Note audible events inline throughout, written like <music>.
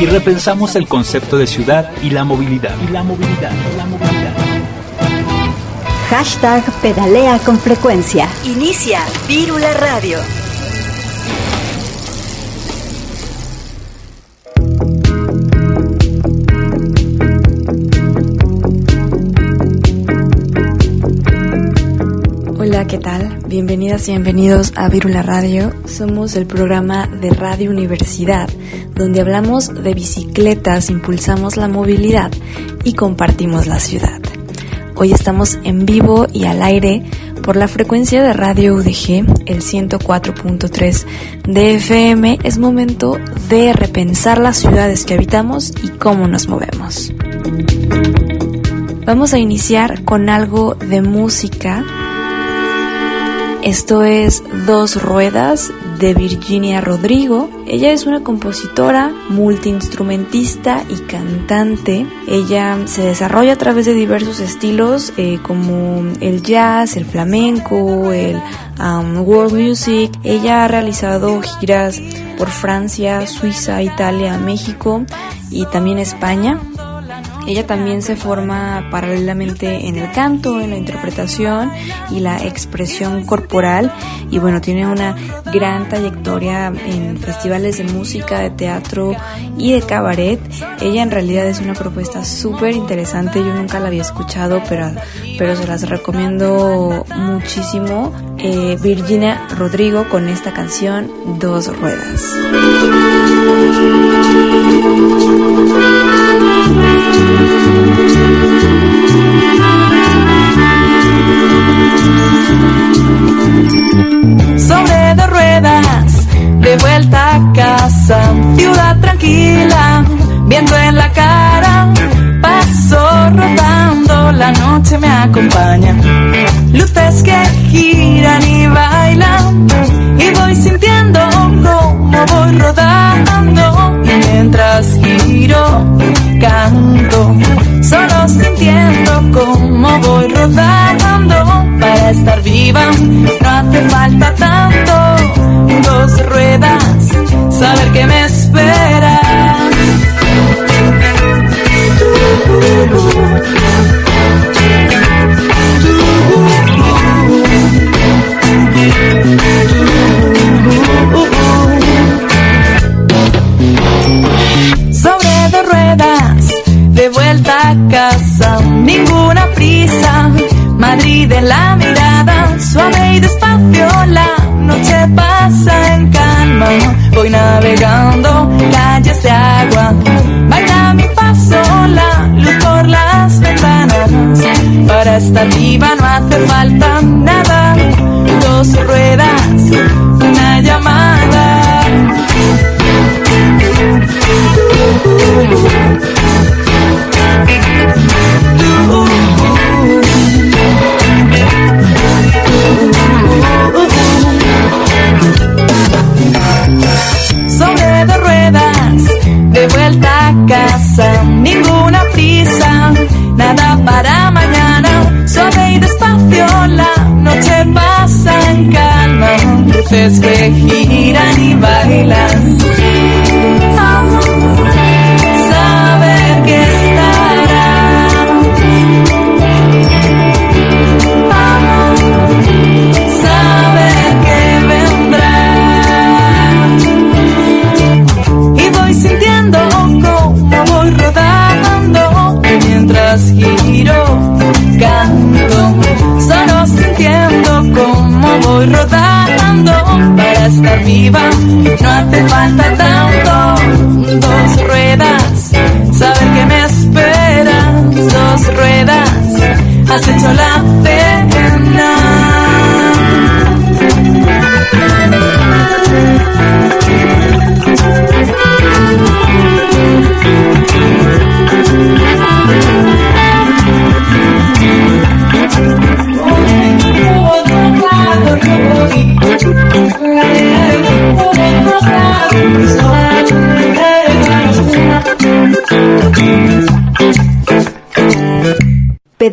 y repensamos el concepto de ciudad y la movilidad. Y la movilidad, y la movilidad. Hashtag pedalea con frecuencia. Inicia Vírula Radio. Hola, ¿qué tal? Bienvenidas y bienvenidos a Virula Radio. Somos el programa de Radio Universidad, donde hablamos de bicicletas, impulsamos la movilidad y compartimos la ciudad. Hoy estamos en vivo y al aire por la frecuencia de Radio UDG, el 104.3 de FM. Es momento de repensar las ciudades que habitamos y cómo nos movemos. Vamos a iniciar con algo de música esto es Dos Ruedas de Virginia Rodrigo. Ella es una compositora, multiinstrumentista y cantante. Ella se desarrolla a través de diversos estilos eh, como el jazz, el flamenco, el um, world music. Ella ha realizado giras por Francia, Suiza, Italia, México y también España. Ella también se forma paralelamente en el canto, en la interpretación y la expresión corporal y bueno, tiene una gran trayectoria en festivales de música, de teatro y de cabaret. Ella en realidad es una propuesta súper interesante, yo nunca la había escuchado, pero, pero se las recomiendo muchísimo. Eh, Virginia Rodrigo con esta canción Dos Ruedas. Sobre dos ruedas, de vuelta a casa, ciudad tranquila, viendo en la cara, paso rodando, la noche me acompaña, luces que giran y bailan, y voy sintiendo como voy rodando, y mientras giro, canto, solo sintiendo como voy rodando para estar viva. No hace falta tanto, dos ruedas, saber que me espera. Ninguna prisa. Madrid en la mirada, suave y despacio, la noche pasa en calma. Voy navegando calles de agua, baila mi paso, la luz por las ventanas. Para estar viva no hace falta luces que giran y bailan. Viva no hace falta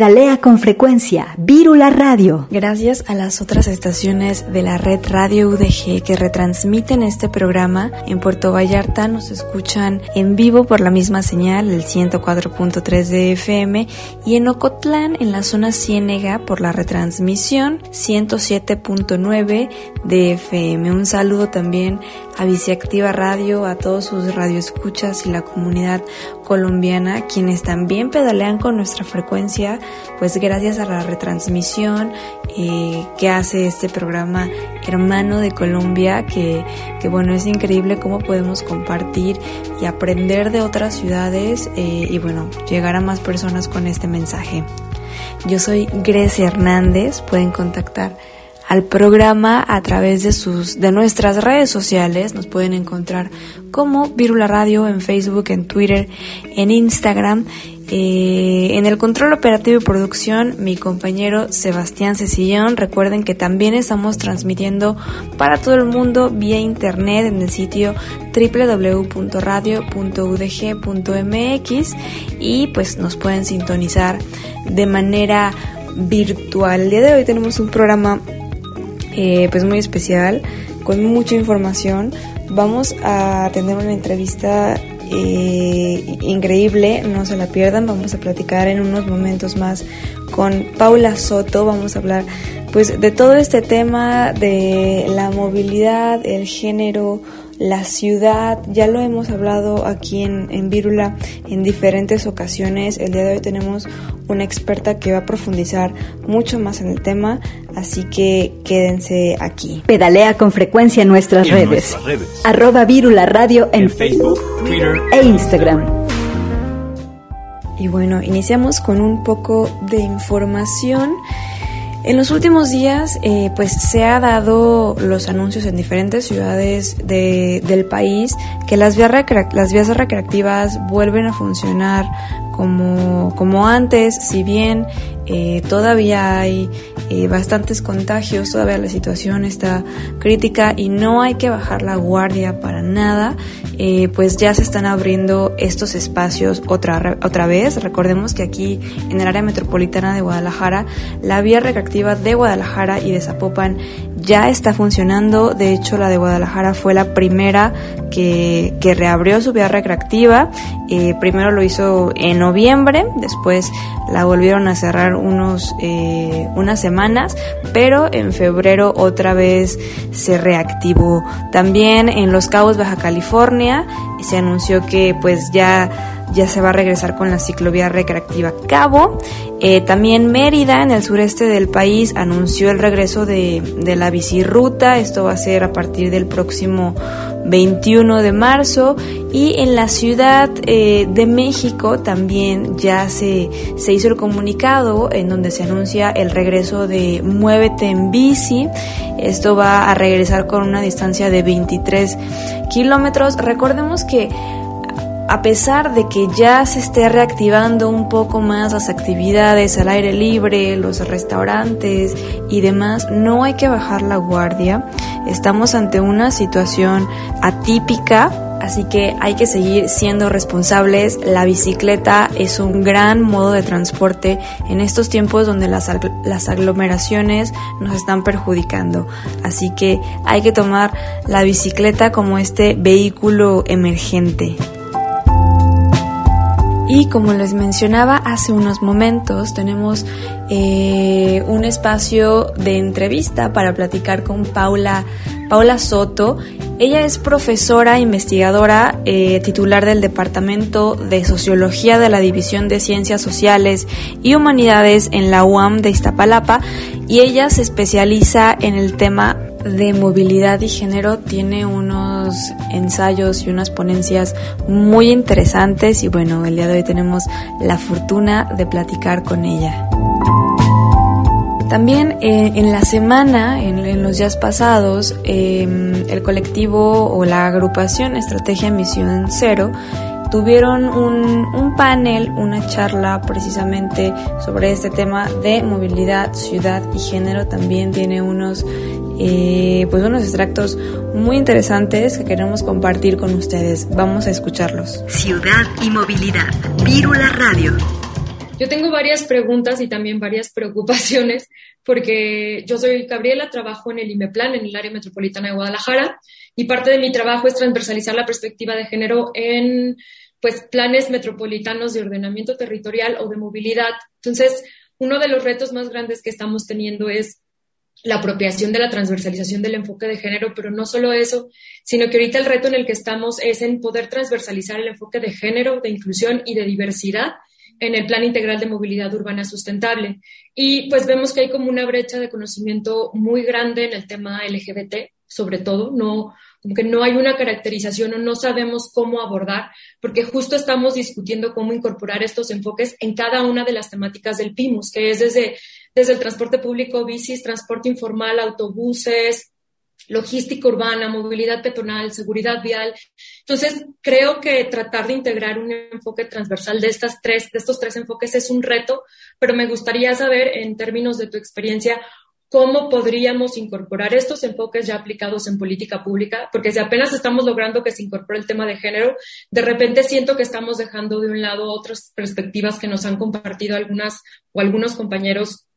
Pedalea con frecuencia, Vírula Radio. Gracias a las otras estaciones de la red Radio UDG que retransmiten este programa, en Puerto Vallarta nos escuchan en vivo por la misma señal, el 104.3 de FM, y en Ocotlán, en la zona Ciénega, por la retransmisión 107.9 de FM. Un saludo también a Viciactiva Radio, a todos sus radioescuchas y la comunidad colombiana, quienes también pedalean con nuestra frecuencia, pues gracias a la retransmisión eh, que hace este programa hermano de Colombia, que, que, bueno, es increíble cómo podemos compartir y aprender de otras ciudades eh, y bueno, llegar a más personas con este mensaje. Yo soy Grecia Hernández, pueden contactar al programa a través de sus de nuestras redes sociales. Nos pueden encontrar como Virula Radio en Facebook, en Twitter, en Instagram. Eh, en el control operativo y producción, mi compañero Sebastián Cecillón. Recuerden que también estamos transmitiendo para todo el mundo vía internet en el sitio www.radio.udg.mx y pues nos pueden sintonizar de manera virtual. El día de hoy tenemos un programa eh, pues muy especial, con mucha información. Vamos a tener una entrevista eh, increíble, no se la pierdan, vamos a platicar en unos momentos más con Paula Soto, vamos a hablar pues de todo este tema de la movilidad, el género, la ciudad, ya lo hemos hablado aquí en, en Vírula en diferentes ocasiones. El día de hoy tenemos una experta que va a profundizar mucho más en el tema, así que quédense aquí. Pedalea con frecuencia en nuestras, redes. Arroba Vírula Radio en, Facebook, Twitter e Instagram. Y bueno, iniciamos con un poco de información. En los últimos días, eh, pues se ha dado los anuncios en diferentes ciudades de, del país que las vías, las vías recreativas vuelven a funcionar como, como antes, si bien eh, todavía hay eh, bastantes contagios, todavía la situación está crítica y no hay que bajar la guardia para nada, eh, pues ya se están abriendo estos espacios otra, otra vez. Recordemos que aquí en el área metropolitana de Guadalajara, la vía recreativa de Guadalajara y de Zapopan ya está funcionando. De hecho, la de Guadalajara fue la primera que, que reabrió su vía recreativa. Eh, primero lo hizo en noviembre, después la volvieron a cerrar unos, eh, unas semanas, pero en febrero otra vez se reactivó. También en Los Cabos, Baja California, se anunció que pues ya ya se va a regresar con la ciclovía recreativa Cabo. Eh, también Mérida, en el sureste del país, anunció el regreso de, de la bicirruta. Esto va a ser a partir del próximo 21 de marzo. Y en la Ciudad eh, de México también ya se, se hizo el comunicado en donde se anuncia el regreso de Muévete en bici. Esto va a regresar con una distancia de 23 kilómetros. Recordemos que a pesar de que ya se esté reactivando un poco más las actividades al aire libre, los restaurantes y demás, no hay que bajar la guardia. Estamos ante una situación atípica, así que hay que seguir siendo responsables. La bicicleta es un gran modo de transporte en estos tiempos donde las, las aglomeraciones nos están perjudicando. Así que hay que tomar la bicicleta como este vehículo emergente. Y como les mencionaba hace unos momentos, tenemos eh, un espacio de entrevista para platicar con Paula, Paula Soto. Ella es profesora investigadora eh, titular del Departamento de Sociología de la División de Ciencias Sociales y Humanidades en la UAM de Iztapalapa y ella se especializa en el tema de movilidad y género tiene unos ensayos y unas ponencias muy interesantes y bueno, el día de hoy tenemos la fortuna de platicar con ella. También eh, en la semana, en, los días pasados, em, el colectivo o la agrupación Estrategia Misión Cero tuvieron un, un, panel, una charla precisamente sobre este tema de movilidad, ciudad y género. También tiene unos eh, pues unos extractos muy interesantes que queremos compartir con ustedes. Vamos a escucharlos. Ciudad y movilidad. Vírula Radio. Yo tengo varias preguntas y también varias preocupaciones, porque yo soy Gabriela, trabajo en el IMEPLAN, en el área metropolitana de Guadalajara, y parte de mi trabajo es transversalizar la perspectiva de género en pues, planes metropolitanos de ordenamiento territorial o de movilidad. Entonces, uno de los retos más grandes que estamos teniendo es la apropiación de la transversalización del enfoque de género, pero no solo eso, sino que ahorita el reto en el que estamos es en poder transversalizar el enfoque de género, de inclusión y de diversidad en el Plan Integral de Movilidad Urbana Sustentable. Y pues vemos que hay como una brecha de conocimiento muy grande en el tema LGBT, sobre todo, no, como que no hay una caracterización o no sabemos cómo abordar, porque justo estamos discutiendo cómo incorporar estos enfoques en cada una de las temáticas del PIMUS, que es desde, desde el transporte público, bicis, transporte informal, autobuses, logística urbana, movilidad peatonal, seguridad vial. Entonces, creo que tratar de integrar un enfoque transversal de estas tres, de estos tres enfoques es un reto, pero me gustaría saber, en términos de tu experiencia, cómo podríamos incorporar estos enfoques ya aplicados en política pública, porque si apenas estamos logrando que se incorpore el tema de género, de repente siento que estamos dejando de un lado otras perspectivas que nos han compartido algunas o algunos compañeros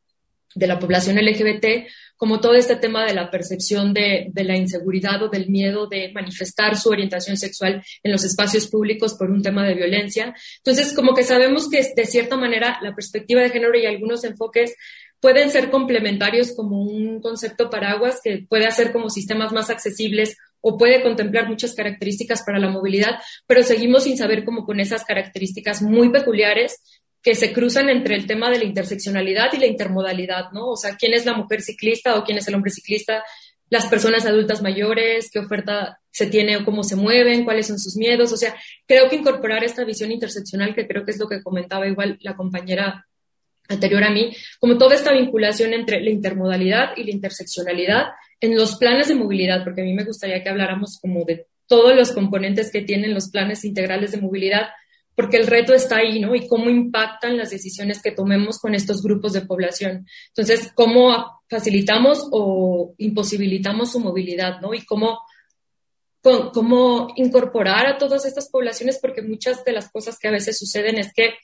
de la población LGBT, como todo este tema de la percepción de, de, la inseguridad o del miedo de manifestar su orientación sexual en los espacios públicos por un tema de violencia. Entonces, como que sabemos que de cierta manera la perspectiva de género y algunos enfoques pueden ser complementarios como un concepto paraguas que puede hacer como sistemas más accesibles o puede contemplar muchas características para la movilidad, pero seguimos sin saber cómo con esas características muy peculiares que se cruzan entre el tema de la interseccionalidad y la intermodalidad, ¿no? O sea, quién es la mujer ciclista o quién es el hombre ciclista, las personas adultas mayores, qué oferta se tiene o cómo se mueven, cuáles son sus miedos. O sea, creo que incorporar esta visión interseccional, que creo que es lo que comentaba igual la compañera anterior a mí, como toda esta vinculación entre la intermodalidad y la interseccionalidad en los planes de movilidad, porque a mí me gustaría que habláramos como de todos los componentes que tienen los planes integrales de movilidad, porque el reto está ahí, ¿no? Y cómo impactan las decisiones que tomemos con estos grupos de población. Entonces, cómo facilitamos o imposibilitamos su movilidad, ¿no? Y cómo, cómo incorporar a todas estas poblaciones, porque muchas de las cosas que a veces suceden es que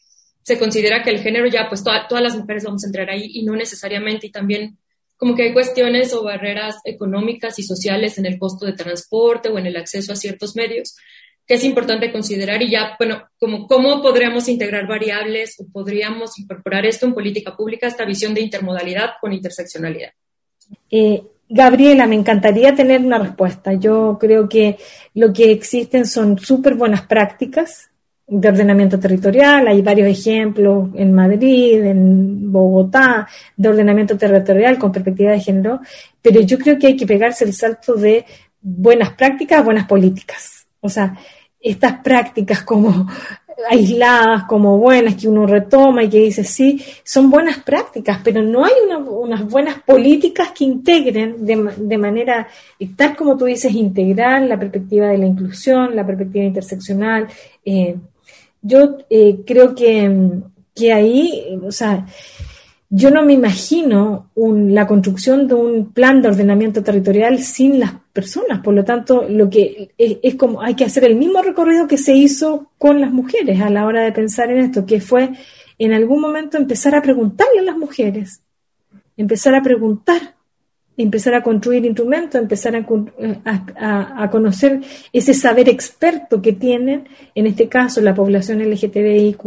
se considera que el género ya, pues todas las mujeres vamos a entrar ahí y no necesariamente. Y también como que hay cuestiones o barreras económicas y sociales en el costo de transporte o en el acceso a ciertos medios que es importante considerar y ya, bueno, como cómo podríamos integrar variables o podríamos incorporar esto en política pública, esta visión de intermodalidad con interseccionalidad. Eh, Gabriela, me encantaría tener una respuesta. Yo creo que lo que existen son súper buenas prácticas de ordenamiento territorial, hay varios ejemplos en Madrid, en Bogotá, de ordenamiento territorial con perspectiva de género, pero yo creo que hay que pegarse el salto de buenas prácticas a buenas políticas. O sea, estas prácticas como aisladas, como buenas, que uno retoma y que dice, sí, son buenas prácticas, pero no hay unas buenas políticas que integren de, manera, tal como tú dices, integral la perspectiva de la inclusión, la perspectiva interseccional, eh, yo eh, creo que, que, ahí, o sea, yo no me imagino la construcción de un plan de ordenamiento territorial sin las personas. Por lo tanto, lo que es, es, como hay que hacer el mismo recorrido que se hizo con las mujeres a la hora de pensar en esto, que fue en algún momento empezar a preguntarle a las mujeres, empezar a preguntar empezar a construir instrumentos, empezar a, conocer ese saber experto que tienen, en este caso la población LGTBIQ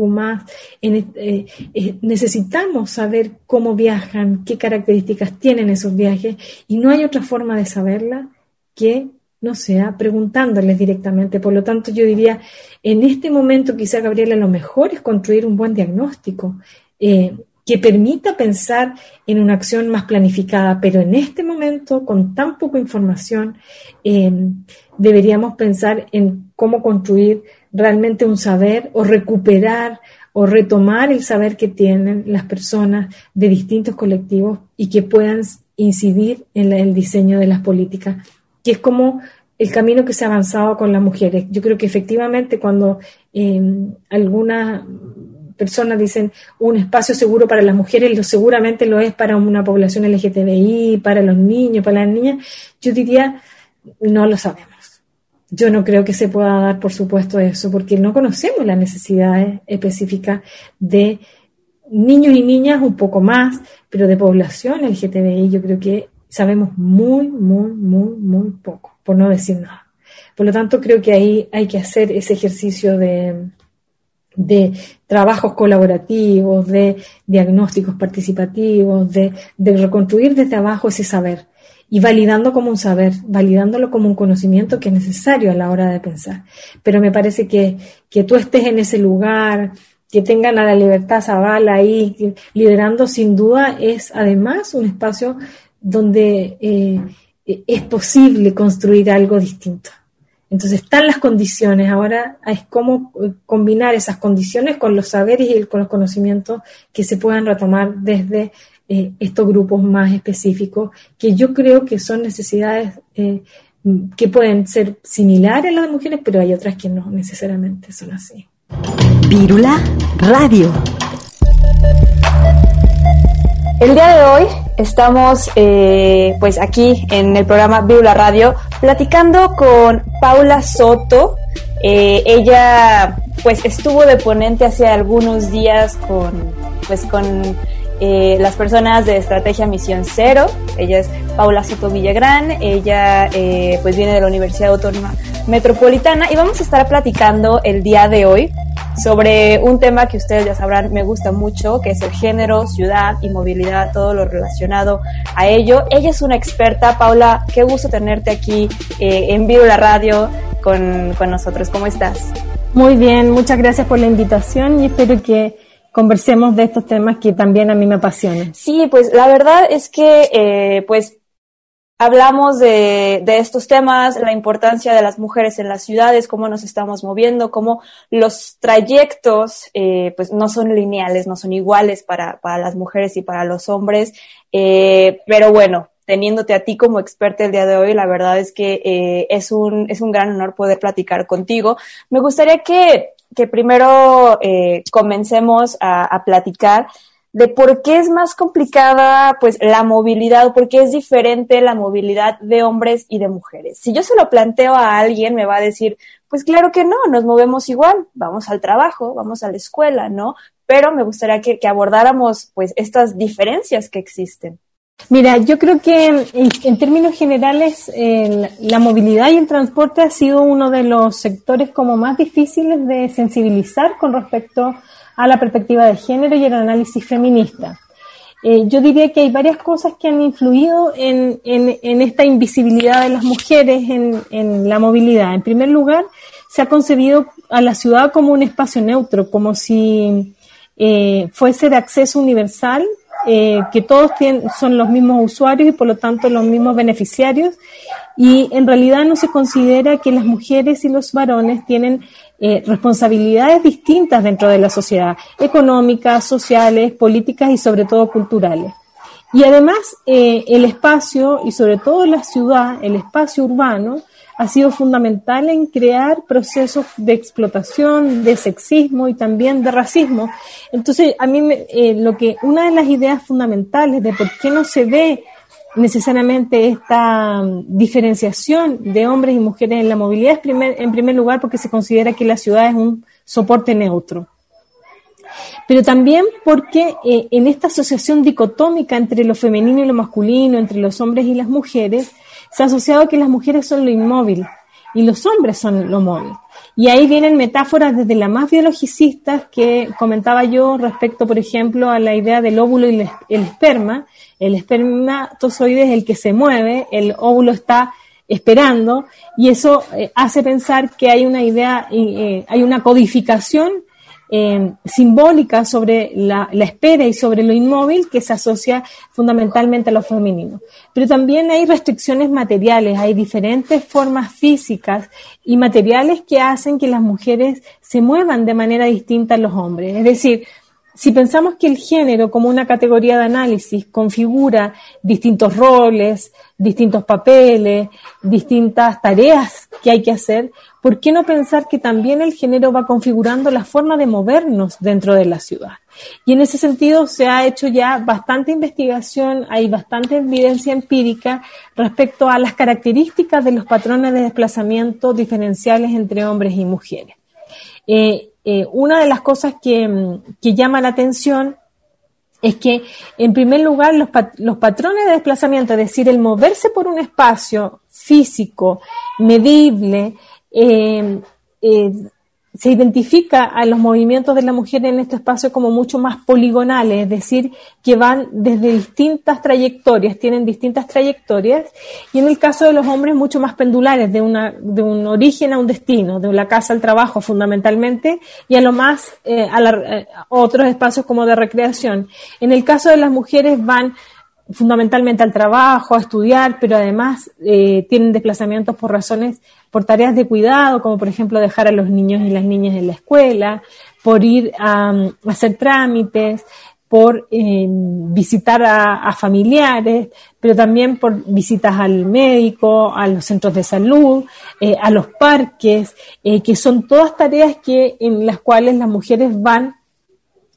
en, eh, eh, necesitamos saber cómo viajan, qué características tienen esos viajes, y no hay otra forma de saberla que no sea preguntándoles directamente. Por lo tanto, yo diría, en este momento quizá, Gabriela, lo mejor es construir un buen diagnóstico. Eh, que permita pensar en una acción más planificada, pero en este momento, con tan poca información, em, deberíamos pensar en cómo construir realmente un saber o recuperar o retomar el saber que tienen las personas de distintos colectivos y que puedan incidir en el diseño de las políticas, que es como el camino que se ha avanzado con las mujeres. Yo creo que efectivamente cuando eh, algunas personas dicen un espacio seguro para las mujeres, lo seguramente lo es para una población LGTBI, para los niños, para las niñas, yo diría, no lo sabemos. Yo no creo que se pueda dar, por supuesto, eso, porque no conocemos las necesidades específicas de niños y niñas un poco más, pero de población LGTBI yo creo que sabemos muy, muy, muy, muy poco, por no decir nada. Por lo tanto, creo que ahí hay que hacer ese ejercicio de, de trabajos colaborativos, de diagnósticos participativos, de, de, reconstruir desde abajo ese saber y validando como un saber, validándolo como un conocimiento que es necesario a la hora de pensar. Pero me parece que, que tú estés en ese lugar, que tengan a la libertad Zavala ahí liderando, sin duda es además un espacio donde eh, es posible construir algo distinto. Entonces están las condiciones, ahora es cómo eh, combinar esas condiciones con los saberes y con los conocimientos que se puedan retomar desde eh, estos grupos más específicos, que yo creo que son necesidades que pueden ser similares a las de mujeres, pero hay otras que no necesariamente son así. Vírula Radio. El día de hoy estamos eh, pues aquí en el programa Vírula Radio platicando con Paula Soto. Eh, ella pues estuvo de ponente hace algunos días con pues con eh, las personas de Estrategia Misión Cero. Ella es Paula Soto Villagrán, ella eh, pues viene de la Universidad Autónoma Metropolitana y vamos a estar platicando el día de hoy sobre un tema que ustedes ya sabrán me gusta mucho, que es el género, ciudad y movilidad, todo lo relacionado a ello. Ella es una experta. Paula, qué gusto tenerte aquí eh, en vivo la radio con, con nosotros. ¿Cómo estás? Muy bien, muchas gracias por la invitación y espero que conversemos de estos temas que también a mí me apasionan. Sí, pues la verdad es que eh, pues hablamos de, estos temas, la importancia de las mujeres en las ciudades, cómo nos estamos moviendo, cómo los trayectos eh, pues no son lineales, no son iguales para, las mujeres y para los hombres, eh, pero bueno, teniéndote a ti como experta el día de hoy, la verdad es que eh, es, un, es un gran honor poder platicar contigo. Me gustaría que que primero eh, comencemos a, platicar de por qué es más complicada pues la movilidad por qué es diferente la movilidad de hombres y de mujeres. Si yo se lo planteo a alguien me va a decir, pues claro que no, nos movemos igual, vamos al trabajo, vamos a la escuela, ¿no? Pero me gustaría que, que abordáramos pues estas diferencias que existen. Mira, yo creo que en, términos generales la movilidad y el transporte ha sido uno de los sectores como más difíciles de sensibilizar con respecto a la perspectiva de género y el análisis feminista. Eh, yo diría que hay varias cosas que han influido en, esta invisibilidad de las mujeres en, la movilidad. En primer lugar, se ha concebido a la ciudad como un espacio neutro, como si eh, fuese de acceso universal eh, que todos tienen, son los mismos usuarios y por lo tanto los mismos beneficiarios y en realidad no se considera que las mujeres y los varones tienen eh, responsabilidades distintas dentro de la sociedad, económicas, sociales, políticas y sobre todo culturales. Y además eh, el espacio y sobre todo la ciudad, el espacio urbano, ha sido fundamental en crear procesos de explotación, de sexismo y también de racismo. Entonces, a mí me, eh, lo que una de las ideas fundamentales de por qué no se ve necesariamente esta mm, diferenciación de hombres y mujeres en la movilidad es primer, en primer lugar porque se considera que la ciudad es un soporte neutro. Pero también porque eh, en esta asociación dicotómica entre lo femenino y lo masculino, entre los hombres y las mujeres, se ha asociado que las mujeres son lo inmóvil y los hombres son lo móvil. Y ahí vienen metáforas desde las más biologicistas que comentaba yo respecto, por ejemplo, a la idea del óvulo y el esperma. El espermatozoide es el que se mueve, el óvulo está esperando y eso eh, hace pensar que hay una idea, eh, hay una codificación eh, simbólica sobre la, espera y sobre lo inmóvil que se asocia fundamentalmente a lo femenino. Pero también hay restricciones materiales, hay diferentes formas físicas y materiales que hacen que las mujeres se muevan de manera distinta a los hombres. Es decir, si pensamos que el género como una categoría de análisis configura distintos roles, distintos papeles, distintas tareas que hay que hacer, ¿por qué no pensar que también el género va configurando la forma de movernos dentro de la ciudad? Y en ese sentido se ha hecho ya bastante investigación, hay bastante evidencia empírica respecto a las características de los patrones de desplazamiento diferenciales entre hombres y mujeres. Eh, eh, una de las cosas que, llama la atención es que, en primer lugar, los, los, patrones de desplazamiento, es decir, el moverse por un espacio físico, medible, eh, eh, se identifica a los movimientos de la mujer en este espacio como mucho más poligonales, es decir, que van desde distintas trayectorias, tienen distintas trayectorias, y en el caso de los hombres mucho más pendulares, de un origen a un destino, de la casa al trabajo fundamentalmente, y a lo más eh, a, eh, otros espacios como de recreación. En el caso de las mujeres van fundamentalmente al trabajo, a estudiar, pero además eh, tienen desplazamientos por razones, por tareas de cuidado, como por ejemplo dejar a los niños y las niñas en la escuela, por ir a, hacer trámites, por eh, visitar a, familiares, pero también por visitas al médico, a los centros de salud, eh, a los parques, que son todas tareas que en las cuales las mujeres van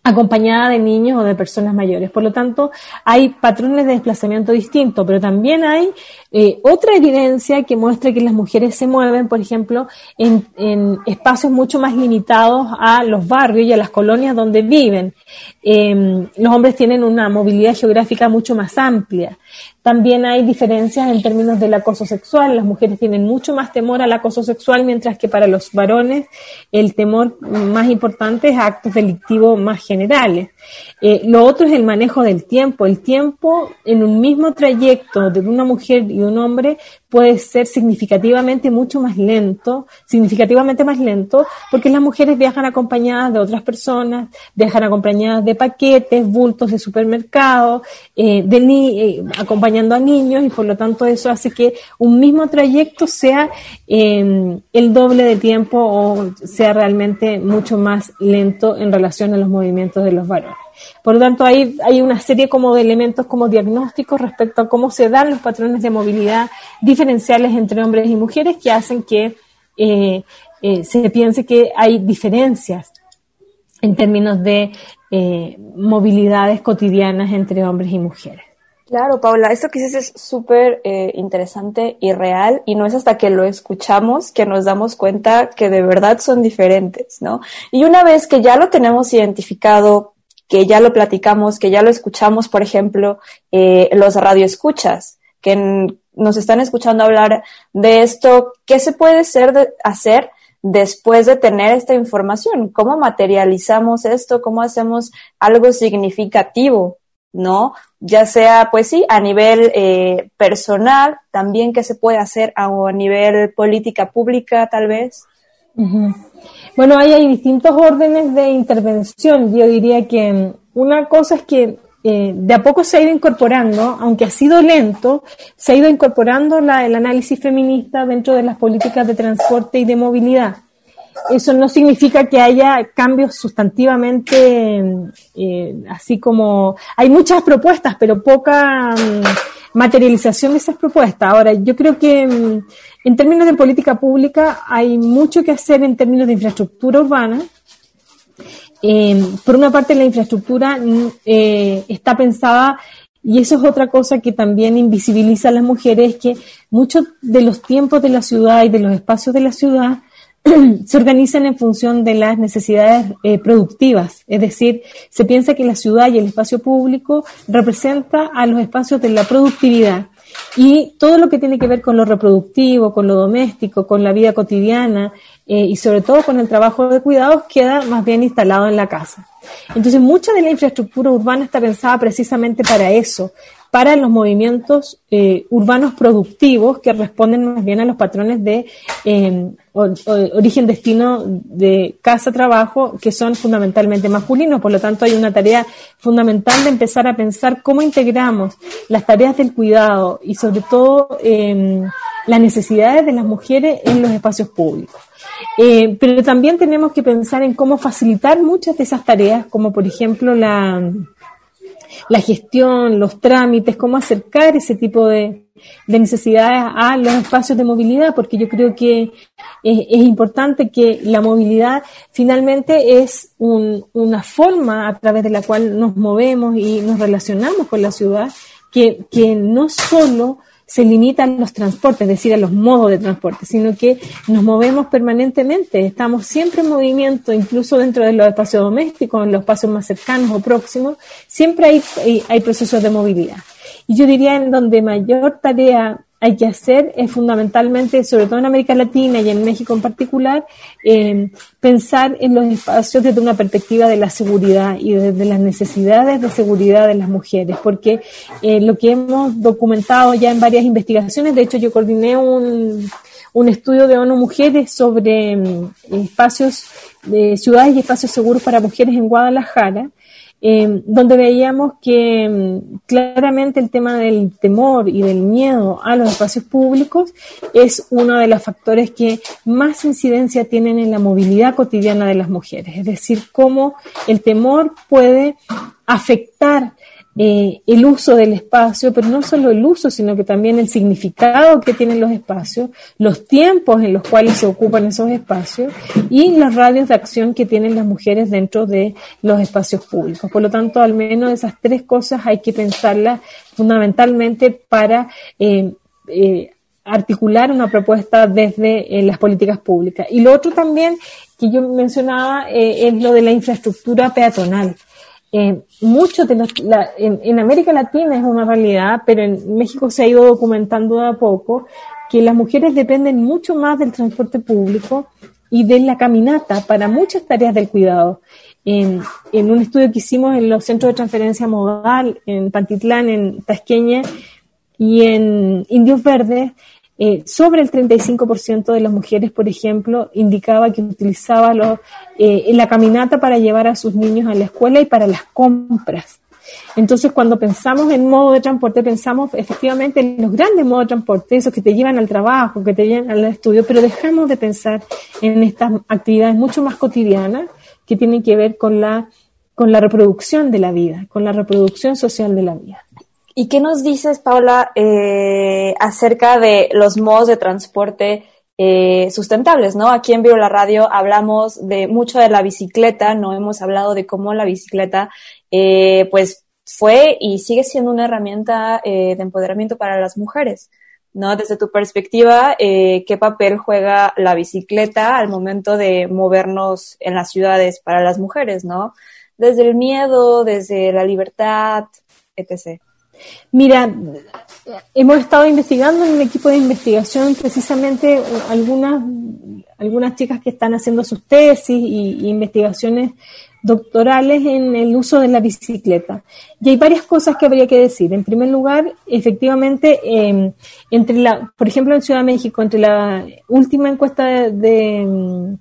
acompañada de niños o de personas mayores. Por lo tanto, hay patrones de desplazamiento distintos, pero también hay eh, otra evidencia que muestra que las mujeres se mueven, por ejemplo, en, espacios mucho más limitados a los barrios y a las colonias donde viven. Em, los hombres tienen una movilidad geográfica mucho más amplia. También hay diferencias en términos del acoso sexual. Las mujeres tienen mucho más temor al acoso sexual, mientras que para los varones el temor más importante es actos delictivos más generales. Eh, lo otro es el manejo del tiempo. El tiempo en un mismo trayecto de una mujer y un hombre puede ser significativamente mucho más lento, significativamente más lento, porque las mujeres viajan acompañadas de otras personas, viajan acompañadas de paquetes, bultos de supermercado, eh, eh, acompañando a niños y por lo tanto eso hace que un mismo trayecto sea em, el doble de tiempo o sea realmente mucho más lento en relación a los movimientos de los varones. Por lo tanto, hay, una serie como de elementos como diagnósticos respecto a cómo se dan los patrones de movilidad diferenciales entre hombres y mujeres que hacen que eh, eh, se piense que hay diferencias en términos de eh, movilidades cotidianas entre hombres y mujeres. Claro, Paula, esto que dices es súper interesante y real y no es hasta que lo escuchamos que nos damos cuenta que de verdad son diferentes, ¿no? Y una vez que ya lo tenemos identificado, que ya lo platicamos, que ya lo escuchamos, por ejemplo, eh, los radioescuchas, que nos están escuchando hablar de esto, ¿qué se puede hacer, hacer después de tener esta información? ¿Cómo materializamos esto? ¿Cómo hacemos algo significativo? ¿No? Ya sea, pues sí, a nivel eh, personal, también qué se puede hacer a, nivel política pública, tal vez. Bueno, hay, distintos órdenes de intervención. Yo diría que una cosa es que eh, de a poco se ha ido incorporando, aunque ha sido lento, se ha ido incorporando el análisis feminista dentro de las políticas de transporte y de movilidad. Eso no significa que haya cambios sustantivamente, eh, así como hay muchas propuestas, pero poca mm, materialización de esas propuestas. Ahora, yo creo que mm, en términos de política pública hay mucho que hacer en términos de infraestructura urbana. Eh, por una parte, la infraestructura mm, eh, está pensada, y eso es otra cosa que también invisibiliza a las mujeres, que muchos de los tiempos de la ciudad y de los espacios de la ciudad <clears throat> se organizan en función de las necesidades eh, productivas, es decir, se piensa que la ciudad y el espacio público representa a los espacios de la productividad y todo lo que tiene que ver con lo reproductivo, con lo doméstico, con la vida cotidiana eh, y sobre todo con el trabajo de cuidados queda más bien instalado en la casa. Entonces, mucha de la infraestructura urbana está pensada precisamente para eso, para los movimientos eh, urbanos productivos que responden más bien a los patrones de eh, origen-destino de casa-trabajo que son fundamentalmente masculinos. Por lo tanto, hay una tarea fundamental de empezar a pensar cómo integramos las tareas del cuidado y sobre todo em, las necesidades de las mujeres en los espacios públicos. Eh, pero también tenemos que pensar en cómo facilitar muchas de esas tareas, como por ejemplo la la gestión, los trámites, cómo acercar ese tipo de, necesidades a los espacios de movilidad, porque yo creo que es, importante que la movilidad finalmente es una forma a través de la cual nos movemos y nos relacionamos con la ciudad, que, que no solo se limita a los transportes, es decir, a los modos de transporte, sino que nos movemos permanentemente, estamos siempre en movimiento, incluso dentro de los espacios domésticos, en los espacios más cercanos o próximos, siempre hay, hay procesos de movilidad. Y yo diría en donde mayor tarea hay que hacer es fundamentalmente, sobre todo en América Latina y en México en particular, eh, pensar en los espacios desde una perspectiva de la seguridad y desde las necesidades de seguridad de las mujeres, porque eh, lo que hemos documentado ya en varias investigaciones, de hecho yo coordiné un, un estudio de ONU Mujeres sobre mm, espacios de ciudades y espacios seguros para mujeres en Guadalajara, eh, donde veíamos que mm, claramente el tema del temor y del miedo a los espacios públicos es uno de los factores que más incidencia tienen en la movilidad cotidiana de las mujeres, es decir, cómo el temor puede afectar eh, el uso del espacio, pero no solo el uso, sino que también el significado que tienen los espacios, los tiempos en los cuales se ocupan esos espacios y los radios de acción que tienen las mujeres dentro de los espacios públicos. Por lo tanto, al menos esas tres cosas hay que pensarlas fundamentalmente para eh, eh, articular una propuesta desde las políticas públicas. Y lo otro también que yo mencionaba es lo de la infraestructura peatonal. Eh, mucho de la, en, América Latina es una realidad, pero en México se ha ido documentando de a poco que las mujeres dependen mucho más del transporte público y de la caminata para muchas tareas del cuidado. En, en un estudio que hicimos en los centros de transferencia modal, en Pantitlán, en Tasqueña y en Indios Verdes, eh, sobre el 35% de las mujeres, por ejemplo, indicaba que utilizaba eh, la caminata para llevar a sus niños a la escuela y para las compras. Entonces, cuando pensamos en modo de transporte, pensamos efectivamente en los grandes modos de transporte, esos que te llevan al trabajo, que te llevan al estudio, pero dejamos de pensar en estas actividades mucho más cotidianas que tienen que ver con la, con la reproducción de la vida, con la reproducción social de la vida. ¿Y qué nos dices, Paula, eh, acerca de los modos de transporte eh, sustentables, ¿no? Aquí en Vivo la Radio hablamos de mucho de la bicicleta, no hemos hablado de cómo la bicicleta, eh, pues, fue y sigue siendo una herramienta de empoderamiento para las mujeres, ¿no? Desde tu perspectiva, ¿qué papel juega la bicicleta al momento de movernos en las ciudades para las mujeres, ¿no? Desde el miedo, desde la libertad, etc. Mira, hemos estado investigando en un equipo de investigación precisamente algunas, algunas chicas que están haciendo sus tesis y, investigaciones doctorales en el uso de la bicicleta. Y hay varias cosas que habría que decir. En primer lugar, efectivamente, em, entre la, por ejemplo, en Ciudad de México, entre la última encuesta de,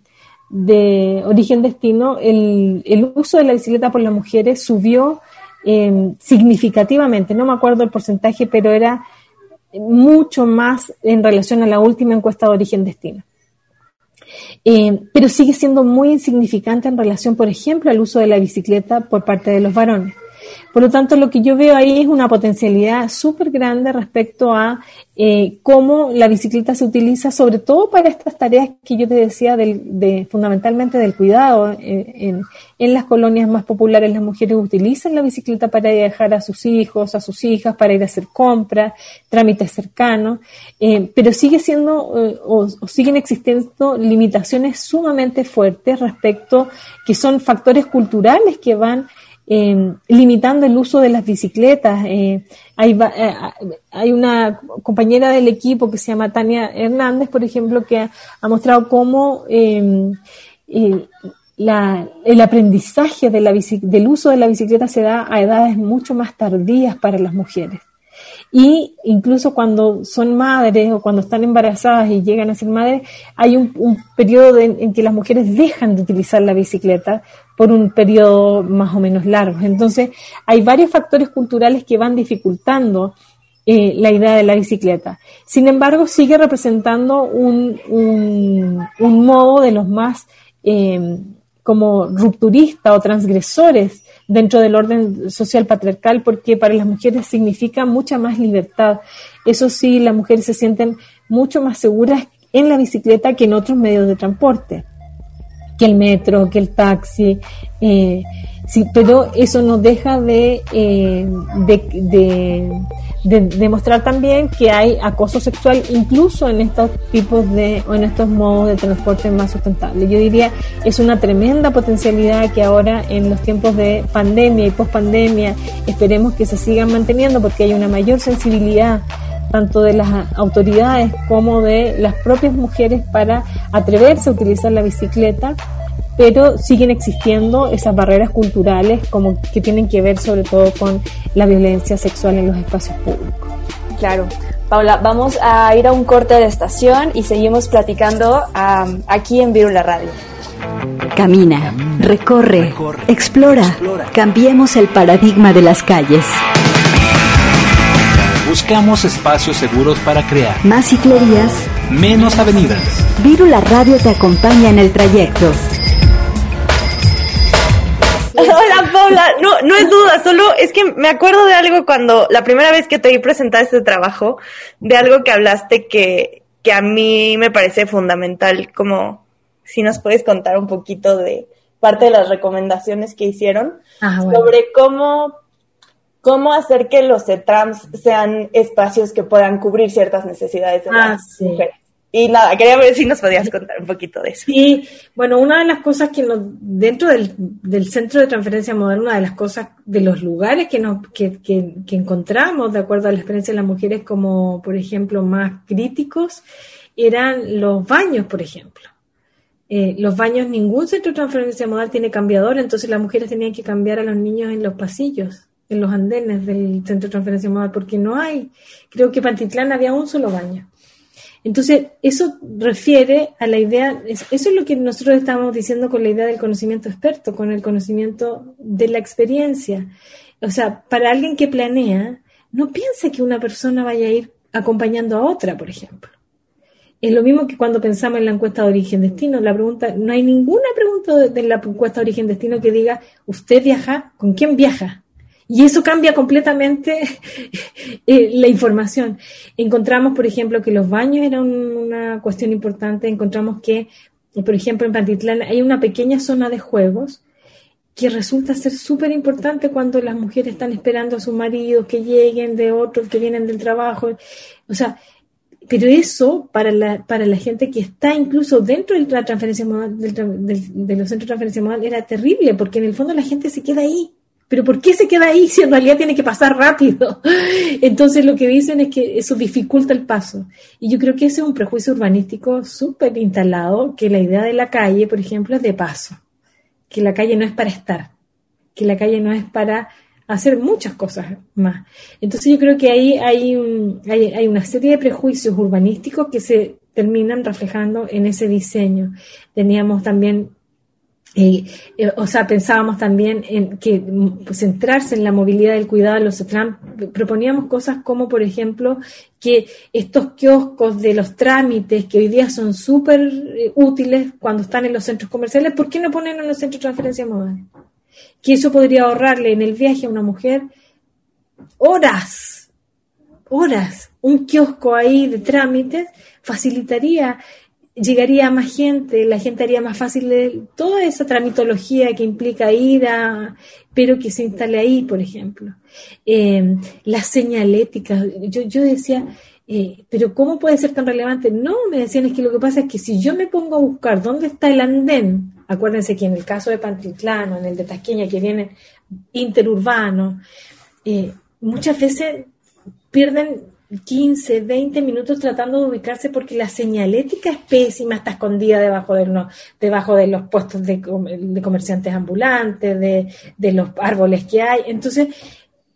de, origen destino, el, el uso de la bicicleta por las mujeres subió Em, significativamente, no me acuerdo el porcentaje, pero era mucho más en relación a la última encuesta de origen-destino. Em, pero sigue siendo muy insignificante en relación, por ejemplo, al uso de la bicicleta por parte de los varones. Por lo tanto, lo que yo veo ahí es una potencialidad súper grande respecto a eh, cómo la bicicleta se utiliza, sobre todo para estas tareas que yo te decía, de, fundamentalmente del cuidado. En, las colonias más populares las mujeres utilizan la bicicleta para dejar a sus hijos, a sus hijas, para ir a hacer compras, trámites cercanos, eh, pero sigue siendo eh, o, o siguen existiendo limitaciones sumamente fuertes respecto que son factores culturales que van eh, limitando el uso de las bicicletas. Eh, hay, eh, hay, una compañera del equipo que se llama Tania Hernández, por ejemplo, que ha, mostrado cómo em, la, el aprendizaje de la del uso de la bicicleta se da a edades mucho más tardías para las mujeres. Y incluso cuando son madres o cuando están embarazadas y llegan a ser madres, hay un, periodo en, que las mujeres dejan de utilizar la bicicleta por un periodo más o menos largo. Entonces, hay varios factores culturales que van dificultando eh, la idea de la bicicleta. Sin embargo, sigue representando un, un, modo de los más eh, como rupturista o transgresores dentro del orden social patriarcal porque para las mujeres significa mucha más libertad. Eso sí, las mujeres se sienten mucho más seguras en la bicicleta que en otros medios de transporte, que el metro, que el taxi. Eh, sí, pero eso no deja de, eh, de, de demostrar también que hay acoso sexual incluso en estos tipos de o en estos modos de transporte más sustentables. Yo diría es una tremenda potencialidad que ahora en los tiempos de pandemia y pospandemia esperemos que se sigan manteniendo porque hay una mayor sensibilidad tanto de las autoridades como de las propias mujeres para atreverse a utilizar la bicicleta pero siguen existiendo esas barreras culturales como que tienen que ver sobre todo con la violencia sexual en los espacios públicos. Claro. Paula, vamos a ir a un corte de estación y seguimos platicando aquí en Virula Radio. Camina, recorre, explora, cambiemos el paradigma de las calles. Buscamos espacios seguros para crear más ciclerías, menos avenidas. Virula Radio te acompaña en el trayecto. <laughs> Hola Paula, no, no es duda, solo es que me acuerdo de algo cuando la primera vez que te vi presentar este trabajo, de algo que hablaste que, que a mí me parece fundamental, como si nos puedes contar un poquito de parte de las recomendaciones que hicieron Ah, sobre cómo, cómo hacer que los trans sean espacios que puedan cubrir ciertas necesidades de Ah, las sí. mujeres. Y nada, quería ver si nos podías contar un poquito de eso. Sí, bueno, una de las cosas que nos, dentro del, centro de transferencia moderna, una de las cosas, de los lugares que, nos, que, que, encontramos, de acuerdo a la experiencia de las mujeres, como por ejemplo más críticos, eran los baños, por ejemplo. Eh, los baños, ningún centro de transferencia modal tiene cambiador, entonces las mujeres tenían que cambiar a los niños en los pasillos, en los andenes del centro de transferencia modal, porque no hay. Creo que Pantitlán había un solo baño. Entonces, eso refiere a la idea, es- eso es lo que nosotros estamos diciendo con la idea del conocimiento experto, con el conocimiento de la experiencia. O sea, para alguien que planea, no piensa que una persona vaya a ir acompañando a otra, por ejemplo. Es lo mismo que cuando pensamos en la encuesta de origen-destino. La pregunta, no hay ninguna pregunta de, de la encuesta de origen-destino que diga, ¿usted viaja? ¿Con quién viaja? Y eso cambia completamente <laughs> eh, la información. Encontramos, por ejemplo, que los baños eran una cuestión importante. Encontramos que, por ejemplo, en Pantitlán hay una pequeña zona de juegos que resulta ser súper importante cuando las mujeres están esperando a sus maridos que lleguen de otros que vienen del trabajo. O sea, pero eso para la, para la gente que está incluso dentro de la transferencia modal, del del- de los centros de transferencia modal era terrible, porque en el fondo la gente se queda ahí. Pero ¿por qué se queda ahí si en realidad tiene que pasar rápido? <laughs> Entonces lo que dicen es que eso dificulta el paso. Y yo creo que ese es un prejuicio urbanístico súper instalado, que la idea de la calle, por ejemplo, es de paso. Que la calle no es para estar, que la calle no es para hacer muchas cosas más. Entonces yo creo que ahí hay, un, hay, hay una serie de prejuicios urbanísticos que se terminan reflejando en ese diseño. Teníamos también o sea, pensábamos también en que mm, centrarse en la movilidad del cuidado de los trans. Proponíamos cosas como, por ejemplo, que estos kioscos de los trámites que hoy día son súper eh, útiles cuando están en los centros comerciales, ¿por qué no ponen en los centros de transferencia modal? Que eso podría ahorrarle en el viaje a una mujer horas, horas. Un kiosco ahí de trámites facilitaría llegaría más gente, la gente haría más fácil de- toda esa tramitología que implica ir a, pero que se instale ahí, por ejemplo. Eh, la señalética, yo, yo decía, eh, pero ¿cómo puede ser tan relevante? No, me decían, es que lo que pasa es que si yo me pongo a buscar dónde está el andén, acuérdense que en el caso de Pantitlán o en el de Tasqueña, que vienen interurbanos, eh, muchas veces pierden 15, 20 minutos tratando de ubicarse porque la señalética es pésima, está escondida debajo de, debajo de los puestos de, com- de comerciantes ambulantes, de, los árboles que hay. Entonces,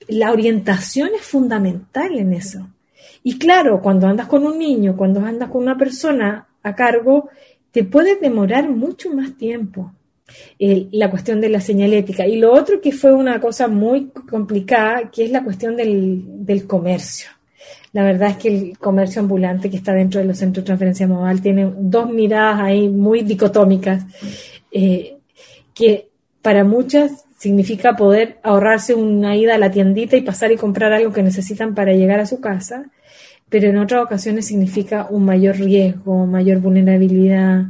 la orientación es fundamental en eso. Y claro, cuando andas con un niño, cuando andas con una persona a cargo, te puedes demorar mucho más tiempo el- la cuestión de la señalética. Y lo otro que fue una cosa muy complicada, que es la cuestión del, del comercio. La verdad es que el comercio ambulante que está dentro de los centros de transferencia modal tiene dos miradas ahí muy dicotómicas, eh, que para muchas significa poder ahorrarse una ida a la tiendita y pasar y comprar algo que necesitan para llegar a su casa, pero en otras ocasiones significa un mayor riesgo, mayor vulnerabilidad,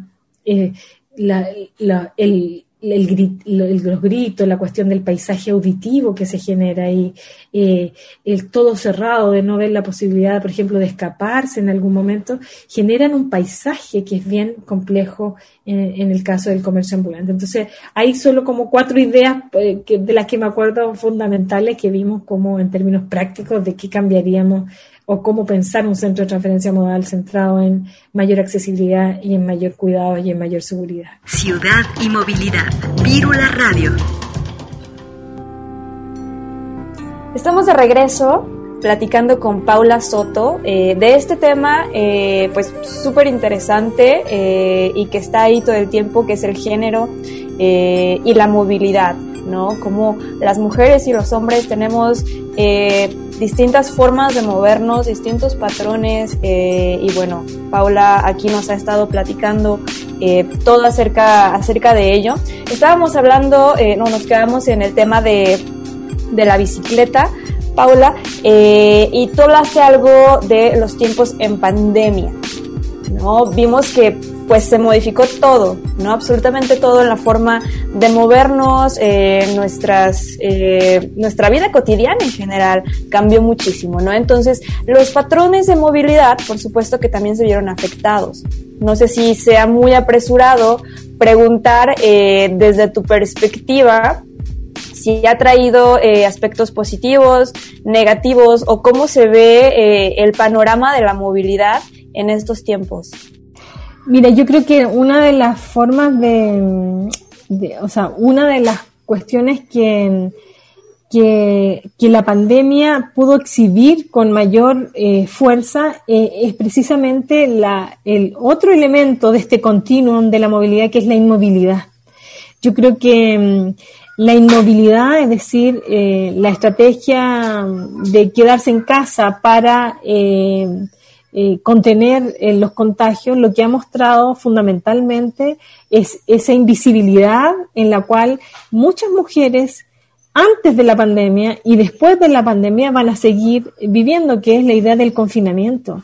eh, la- la- el, el, los gritos, la cuestión del paisaje auditivo que se genera ahí, eh, el todo cerrado, de no ver la posibilidad, por ejemplo, de escaparse en algún momento, generan un paisaje que es bien complejo en, el caso del comercio ambulante. Entonces, hay solo como cuatro ideas eh, de las que me acuerdo fundamentales que vimos como en términos prácticos de qué cambiaríamos o cómo pensar un centro de transferencia modal centrado en mayor accesibilidad y en mayor cuidado y en mayor seguridad. Ciudad y movilidad. Vírula Radio. Estamos de regreso platicando con Paula Soto eh, de este tema, eh, pues súper interesante eh, y que está ahí todo el tiempo, que es el género y la movilidad, ¿no? Como las mujeres y los hombres tenemos distintas formas de movernos, distintos patrones eh, y bueno, Paula aquí nos ha estado platicando eh, todo acerca, acerca de ello. Estábamos hablando, eh, no, nos quedamos en el tema de, de la bicicleta, Paula, y tú hablaste algo de los tiempos en pandemia. ¿no? Vimos que pues se modificó todo, ¿no? Absolutamente todo en la forma de movernos, eh, nuestras, eh, nuestra vida cotidiana en general cambió muchísimo, ¿no? Entonces, los patrones de movilidad, por supuesto que también se vieron afectados. No sé si sea muy apresurado preguntar eh, desde tu perspectiva si ha traído aspectos positivos, negativos o cómo se ve el panorama de la movilidad en estos tiempos. Mira, yo creo que una de las formas de, o sea, una de las cuestiones que, que, la pandemia pudo exhibir con mayor eh, fuerza eh, es precisamente la, el otro elemento de este continuum de la movilidad que es la inmovilidad. Yo creo que mm, la inmovilidad, es decir, eh, la estrategia de quedarse en casa para eh, contener eh, los contagios, lo que ha mostrado fundamentalmente es esa invisibilidad en la cual muchas mujeres antes de la pandemia y después de la pandemia van a seguir viviendo, que es la idea del confinamiento.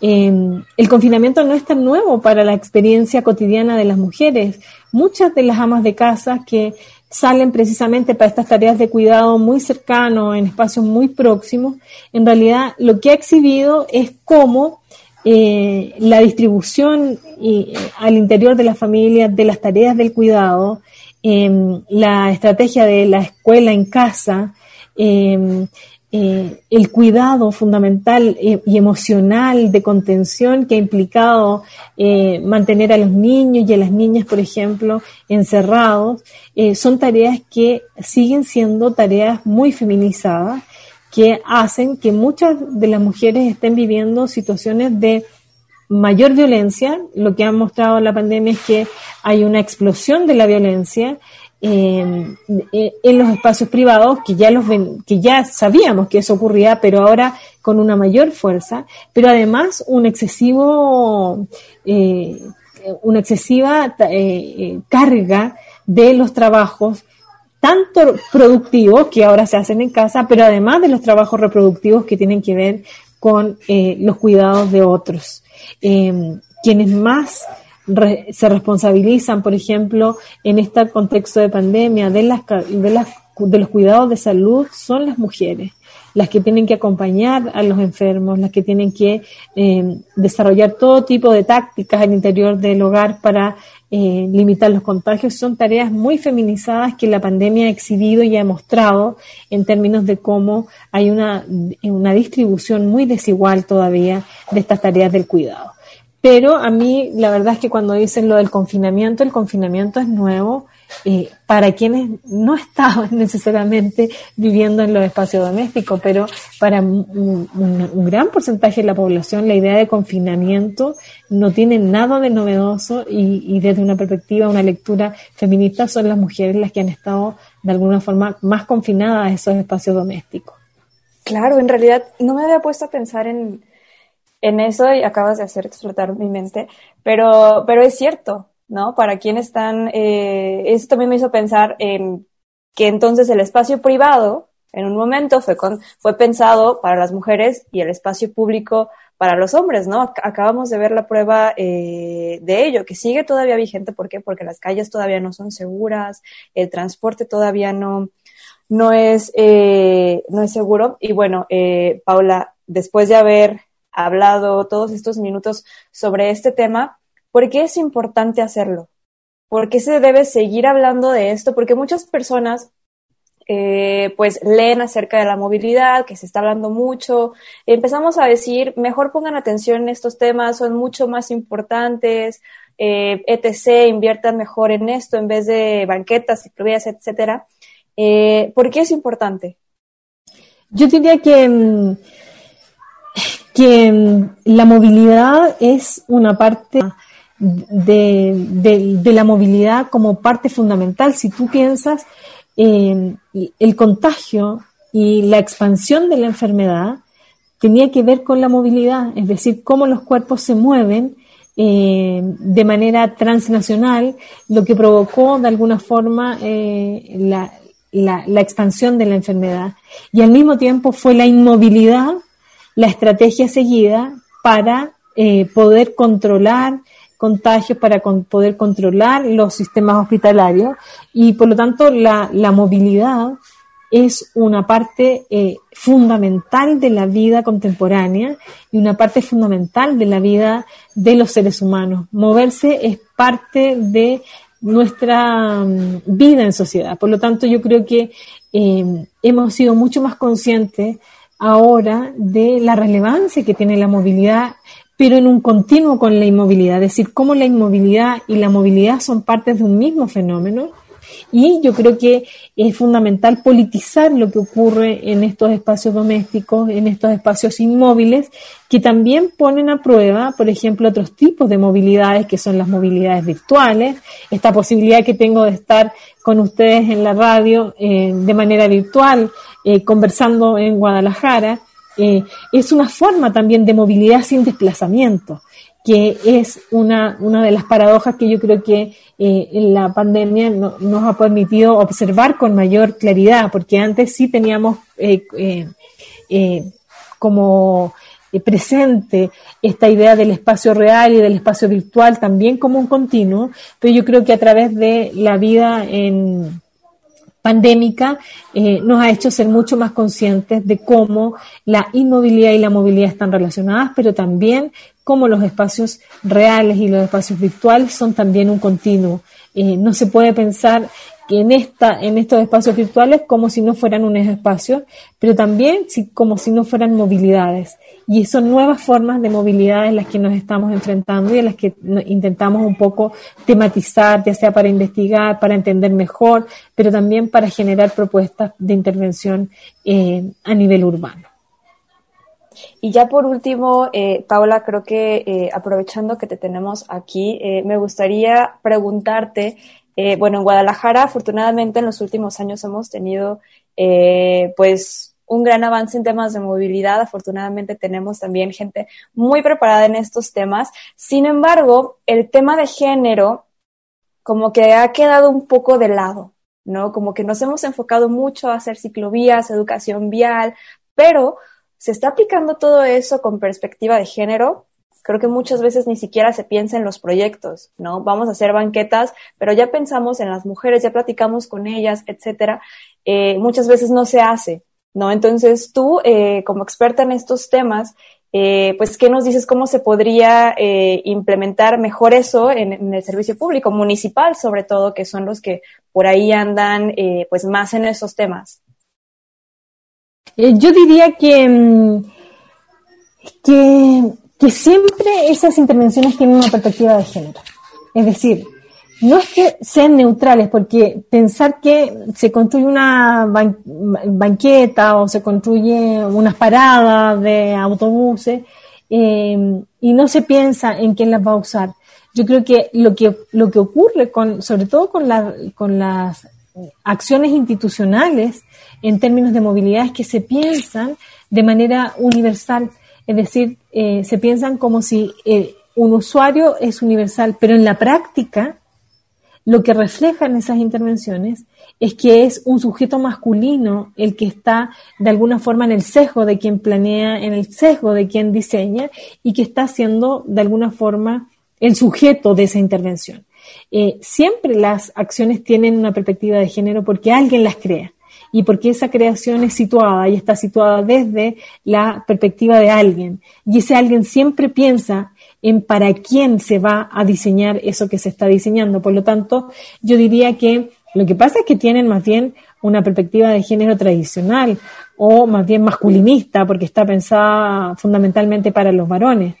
Em, el confinamiento no es tan nuevo para la experiencia cotidiana de las mujeres. Muchas de las amas de casa que salen precisamente para estas tareas de cuidado muy cercano, en espacios muy próximos, en realidad lo que ha exhibido es cómo eh, la distribución eh, al interior de la familia de las tareas del cuidado, em, la estrategia de la escuela en casa, em, eh, el cuidado fundamental eh, y emocional de contención que ha implicado eh, mantener a los niños y a las niñas, por ejemplo, encerrados, son tareas que siguen siendo tareas muy feminizadas, que hacen que muchas de las mujeres estén viviendo situaciones de mayor violencia. Lo que ha mostrado la pandemia es que hay una explosión de la violencia eh, en los espacios privados que ya los que ya sabíamos que eso ocurría, pero ahora con una mayor fuerza, pero además un excesivo, eh, una excesiva eh, carga de los trabajos tanto productivos que ahora se hacen en casa, pero además de los trabajos reproductivos que tienen que ver con los cuidados de otros. quienes más se responsabilizan, por ejemplo, en este contexto de pandemia de, las, de, las, de los cuidados de salud son las mujeres, las que tienen que acompañar a los enfermos, las que tienen que eh, desarrollar todo tipo de tácticas al interior del hogar para eh, limitar los contagios. Son tareas muy feminizadas que la pandemia ha exhibido y ha mostrado en términos de cómo hay una, una distribución muy desigual todavía de estas tareas del cuidado. Pero a mí la verdad es que cuando dicen lo del confinamiento, el confinamiento es nuevo eh, para quienes no <laughs> estaban necesariamente viviendo en los espacios domésticos, pero para un, gran porcentaje de la población la idea de confinamiento no tiene nada de novedoso y, y desde una perspectiva, una lectura feminista son las mujeres las que han estado de alguna forma más confinadas a esos espacios domésticos. Claro, en realidad no me había puesto a pensar en en eso acabas de hacer explotar mi mente, pero, pero es cierto, ¿no? Para quienes están, eh, eso también me hizo pensar en que entonces el espacio privado en un momento fue, con, fue pensado para las mujeres y el espacio público para los hombres, ¿no? Acabamos de ver la prueba eh, de ello, que sigue todavía vigente. ¿Por qué? Porque las calles todavía no son seguras, el transporte todavía no, no, es, eh, no es seguro. Y bueno, eh, Paula, después de haber hablado todos estos minutos sobre este tema, ¿por qué es importante hacerlo? ¿Por qué se debe seguir hablando de esto? Porque muchas personas eh, pues leen acerca de la movilidad, que se está hablando mucho. Empezamos a decir, mejor pongan atención en estos temas, son mucho más importantes, eh, etc., inviertan mejor en esto en vez de banquetas, ciclovías, etcétera. Eh, ¿Por qué es importante? Yo diría que, mm, que mm, la movilidad es una parte de, de, la movilidad como parte fundamental. Si tú piensas, el contagio y la expansión de la enfermedad tenía que ver con la movilidad, es decir, cómo los cuerpos se mueven eh, de manera transnacional, lo que provocó de alguna forma eh, la, la, expansión de la enfermedad. Y al mismo tiempo fue la inmovilidad la estrategia seguida para eh, poder controlar contagios, para poder controlar los sistemas hospitalarios y por lo tanto la, movilidad es una parte eh, fundamental de la vida contemporánea y una parte fundamental de la vida de los seres humanos. Moverse es parte de nuestra mm, vida en sociedad. Por lo tanto, yo creo que eh, hemos sido mucho más conscientes ahora de la relevancia que tiene la movilidad pero en un continuo con la inmovilidad, es decir, cómo la inmovilidad y la movilidad son partes de un mismo fenómeno. Y yo creo que es fundamental politizar lo que ocurre en estos espacios domésticos, en estos espacios inmóviles, que también ponen a prueba, por ejemplo, otros tipos de movilidades, que son las movilidades virtuales, esta posibilidad que tengo de estar con ustedes en la radio eh, de manera virtual, eh, conversando en Guadalajara, eh, es una forma también de movilidad sin desplazamiento, que es una, una de las paradojas que yo creo que eh, la pandemia nos ha permitido observar con mayor claridad, porque antes sí teníamos como presente esta idea del espacio real y del espacio virtual también como un continuo, pero yo creo que a través de la vida en, pandémica eh, nos ha hecho ser mucho más conscientes de cómo la inmovilidad y la movilidad están relacionadas, pero también cómo los espacios reales y los espacios virtuales son también un continuo. Eh, no se puede pensar que en, esta, en estos espacios virtuales como si no fueran unos espacios, pero también como si no fueran movilidades. Y son nuevas formas de movilidad en las que nos estamos enfrentando y en las que intentamos un poco tematizar, ya sea para investigar, para entender mejor, pero también para generar propuestas de intervención eh, a nivel urbano. Y ya por último, eh, Paula, creo que eh, aprovechando que te tenemos aquí, me gustaría preguntarte eh, bueno, en Guadalajara, afortunadamente, en los últimos años hemos tenido, eh, pues, un gran avance en temas de movilidad. Afortunadamente tenemos también gente muy preparada en estos temas. Sin embargo, el tema de género como que ha quedado un poco de lado, ¿no? Como que nos hemos enfocado mucho a hacer ciclovías, educación vial, pero se está aplicando todo eso con perspectiva de género creo que muchas veces ni siquiera se piensa en los proyectos, ¿no? Vamos a hacer banquetas, pero ya pensamos en las mujeres, ya platicamos con ellas, etcétera. Eh, muchas veces no se hace, ¿no? Entonces tú, eh, como experta en estos temas, eh, pues, ¿qué nos dices cómo se podría implementar mejor eso en, en, el servicio público, municipal sobre todo, que son los que por ahí andan, pues, más en esos temas? yo diría que, mm, que que siempre esas intervenciones tienen una perspectiva de género. Es decir, no es que sean neutrales, porque pensar que se construye una banqueta o se construye unas paradas de autobuses eh, y no se piensa en quién las va a usar. Yo creo que lo que, lo que ocurre, con, sobre todo con, con las acciones institucionales en términos de movilidad, es que se piensan de manera universal es decir, eh, se piensan como si eh, un usuario es universal, pero en la práctica lo que reflejan esas intervenciones es que es un sujeto masculino el que está de alguna forma en el sesgo de quien planea, en el sesgo de quien diseña y que está siendo de alguna forma el sujeto de esa intervención. Eh, siempre las acciones tienen una perspectiva de género porque alguien las crea y porque esa creación es situada y está situada desde la perspectiva de alguien. Y ese alguien siempre piensa en para quién se va a diseñar eso que se está diseñando. Por lo tanto, yo diría que lo que pasa es que tienen más bien una perspectiva de género tradicional o más bien masculinista, porque está pensada fundamentalmente para los varones.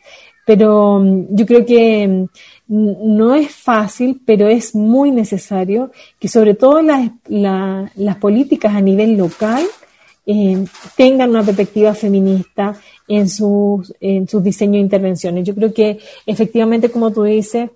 Pero mm, yo creo que mm, no es fácil, pero es muy necesario que sobre todo las, las políticas a nivel local eh, tengan una perspectiva feminista en sus, en sus diseños de intervenciones. Yo creo que efectivamente, como tú dices,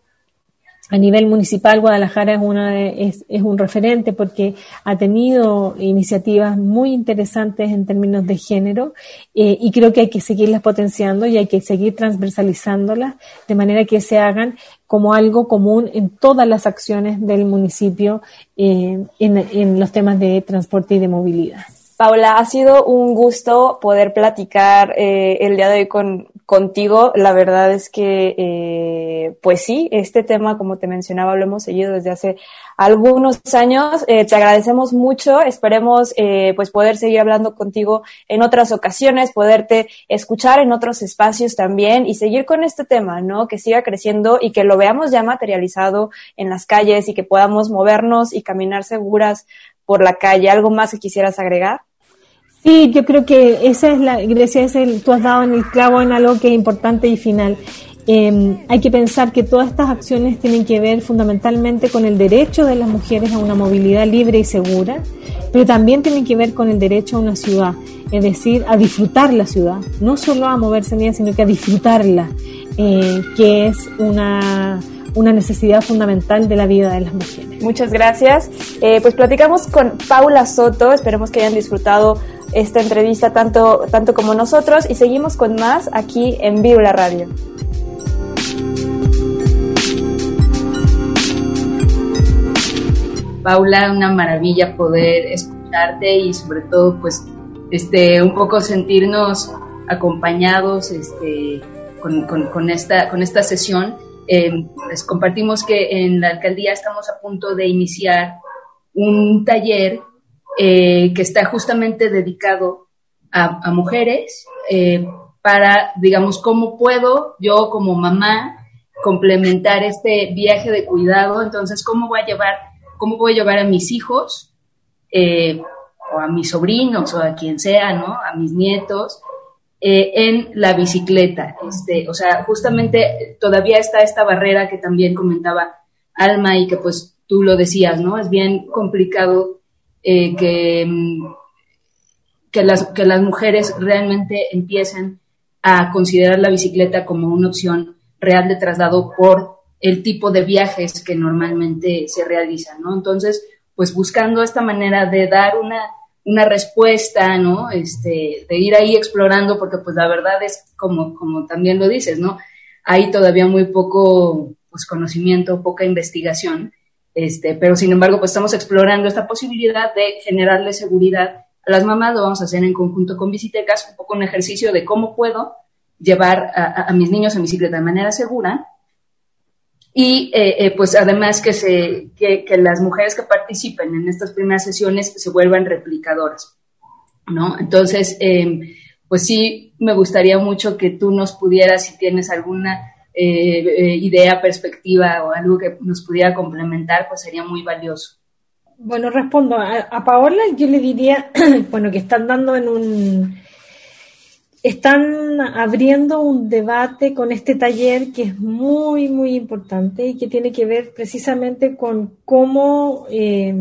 a nivel municipal, Guadalajara es, una es, es, un referente porque ha tenido iniciativas muy interesantes en términos de género eh, y creo que hay que seguirlas potenciando y hay que seguir transversalizándolas de manera que se hagan como algo común en todas las acciones del municipio eh, en, en los temas de transporte y de movilidad. Paula, ha sido un gusto poder platicar eh, el día de hoy con, contigo. La verdad es que, eh, pues sí, este tema, como te mencionaba, lo hemos seguido desde hace algunos años. Eh, te agradecemos mucho. Esperemos, eh, pues, poder seguir hablando contigo en otras ocasiones, poderte escuchar en otros espacios también y seguir con este tema, ¿no? Que siga creciendo y que lo veamos ya materializado en las calles y que podamos movernos y caminar seguras por la calle. ¿Algo más que quisieras agregar? Sí, yo creo que esa es la, Grecia, es el, tú has dado en el clavo en algo que es importante y final. Eh, hay que pensar que todas estas acciones tienen que ver fundamentalmente con el derecho de las mujeres a una movilidad libre y segura, pero también tienen que ver con el derecho a una ciudad, es decir, a disfrutar la ciudad, no solo a moverse en ella, sino que a disfrutarla, eh, que es una, una necesidad fundamental de la vida de las mujeres. Muchas gracias. Eh, pues platicamos con Paula Soto, esperemos que hayan disfrutado esta entrevista tanto, tanto como nosotros y seguimos con más aquí en la Radio. Paula, una maravilla poder escucharte y sobre todo pues este un poco sentirnos acompañados este, con, esta, con esta sesión. Eh, les compartimos que en la alcaldía estamos a punto de iniciar un taller eh, que está justamente dedicado a, mujeres eh, para, digamos, cómo puedo yo como mamá complementar este viaje de cuidado. Entonces, ¿cómo voy a llevar, cómo voy a llevar a mis hijos eh, o a mis sobrinos o a quien sea, ¿no? A mis nietos en la bicicleta. Este, o sea, justamente todavía está esta barrera que también comentaba Alma y que pues tú lo decías, ¿no? Es bien complicado eh, que, mm, que, las, que las mujeres realmente empiecen a considerar la bicicleta como una opción real de traslado por el tipo de viajes que normalmente se realizan, ¿no? Entonces, pues buscando esta manera de dar una, una respuesta, ¿no? Este, de ir ahí explorando, porque pues la verdad es como, como también lo dices, ¿no? Hay todavía muy poco pues, conocimiento, poca investigación este, pero sin embargo, pues estamos explorando esta posibilidad de generarle seguridad a las mamás, lo vamos a hacer en conjunto con Visitecas, un poco un ejercicio de cómo puedo llevar a, mis niños en bicicleta de manera segura y eh, eh, pues además que, se, que, las mujeres que participen en estas primeras sesiones se vuelvan replicadoras, ¿no? Entonces, em, pues sí, me gustaría mucho que tú nos pudieras, si tienes alguna eh, eh, idea, perspectiva o algo que nos pudiera complementar, pues sería muy valioso. Bueno, respondo a, Paola, yo le diría, <clears throat> bueno, que están dando en un, están abriendo un debate con este taller que es muy, muy importante y que tiene que ver precisamente con cómo, eh,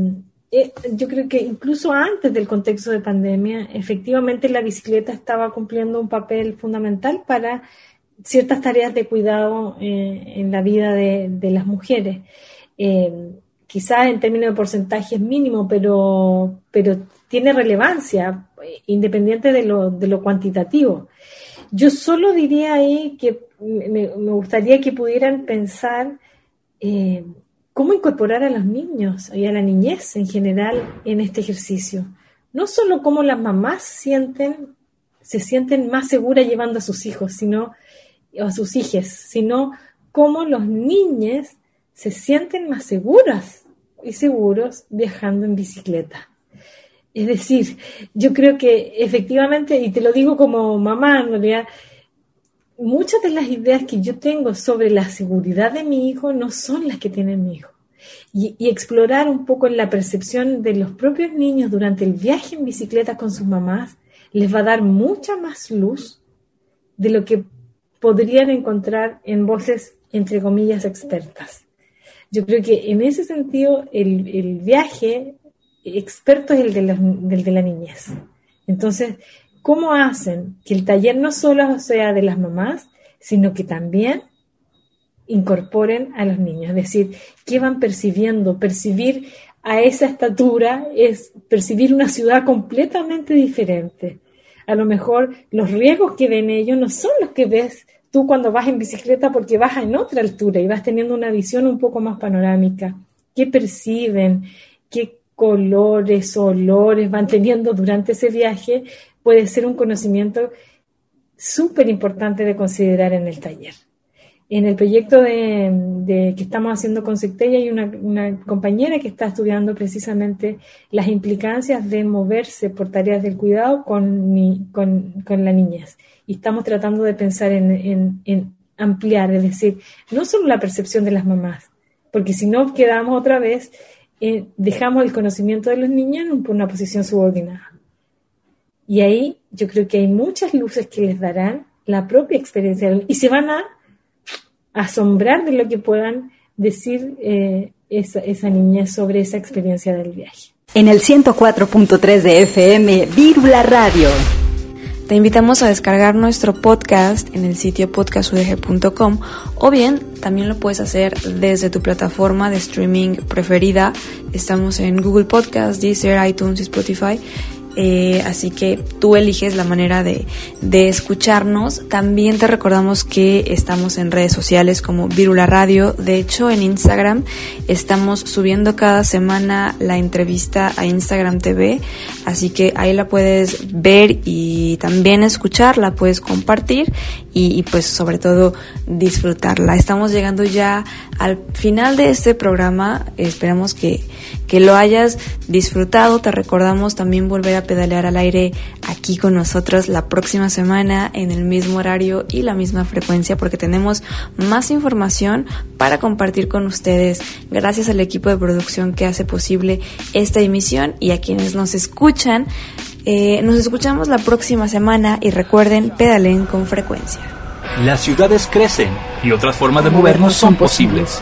yo creo que incluso antes del contexto de pandemia, efectivamente la bicicleta estaba cumpliendo un papel fundamental para ciertas tareas de cuidado eh, en la vida de, las mujeres. Eh, quizás en términos de porcentaje es mínimo, pero, pero tiene relevancia, eh, independiente de lo, de lo cuantitativo. Yo solo diría ahí que me, gustaría que pudieran pensar cómo incorporar a los niños y a la niñez en general en este ejercicio. No solo cómo las mamás sienten, se sienten más seguras llevando a sus hijos, sino a sus hijas, sino cómo los niños se sienten más seguras y seguros viajando en bicicleta. Es decir, yo creo que efectivamente, y te lo digo como mamá, en realidad, muchas de las ideas que yo tengo sobre la seguridad de mi hijo no son las que tiene mi hijo. Y, y, explorar un poco la percepción de los propios niños durante el viaje en bicicleta con sus mamás les va a dar mucha más luz de lo que podrían encontrar en voces, entre comillas, expertas. Yo creo que en ese sentido el, el viaje experto es el de, la, de la niñez. Entonces, ¿cómo hacen que el taller no solo sea de las mamás, sino que también incorporen a los niños? Es decir, ¿qué van percibiendo? Percibir a esa estatura es percibir una ciudad completamente diferente. A lo mejor los riesgos que ven ellos no son los que ves tú cuando vas en bicicleta porque vas en otra altura y vas teniendo una visión un poco más panorámica. ¿Qué perciben? ¿Qué colores, olores van teniendo durante ese viaje, puede ser un conocimiento súper importante de considerar en el taller. En el proyecto de, que estamos haciendo con Sectella hay una, compañera que está estudiando precisamente las implicancias de moverse por tareas del cuidado con, con, la niñez. Y estamos tratando de pensar en, en ampliar, es decir, no solo la percepción de las mamás, porque si no quedamos otra vez eh, dejamos el conocimiento de los niños en una posición subordinada. Y ahí yo creo que hay muchas luces que les darán la propia experiencia y se van a asombrar de lo que puedan decir eh, esa, esa niña sobre esa experiencia del viaje. En el 104.3 de FM, Vírula Radio. Te invitamos a descargar nuestro podcast en el sitio podcastudg.com o bien también lo puedes hacer desde tu plataforma de streaming preferida. Estamos en Google Podcast, Deezer, iTunes y Spotify eh, así que tú eliges la manera de, de, escucharnos. También te recordamos que estamos en redes sociales como Virula Radio. De hecho, en Instagram estamos subiendo cada semana la entrevista a Instagram TV. Así que ahí la puedes ver y también escuchar, la puedes compartir y, y pues sobre todo disfrutarla. Estamos llegando ya al final de este programa. Esperamos que, que lo hayas disfrutado. Te recordamos también volver a pedalear al aire aquí con nosotros la próxima semana en el mismo horario y la misma frecuencia porque tenemos más información para compartir con ustedes. Gracias al equipo de producción que hace posible esta emisión y a quienes nos escuchan. Eh, nos escuchamos la próxima semana y recuerden, pedalen con frecuencia. Las ciudades crecen y otras formas de movernos son posibles.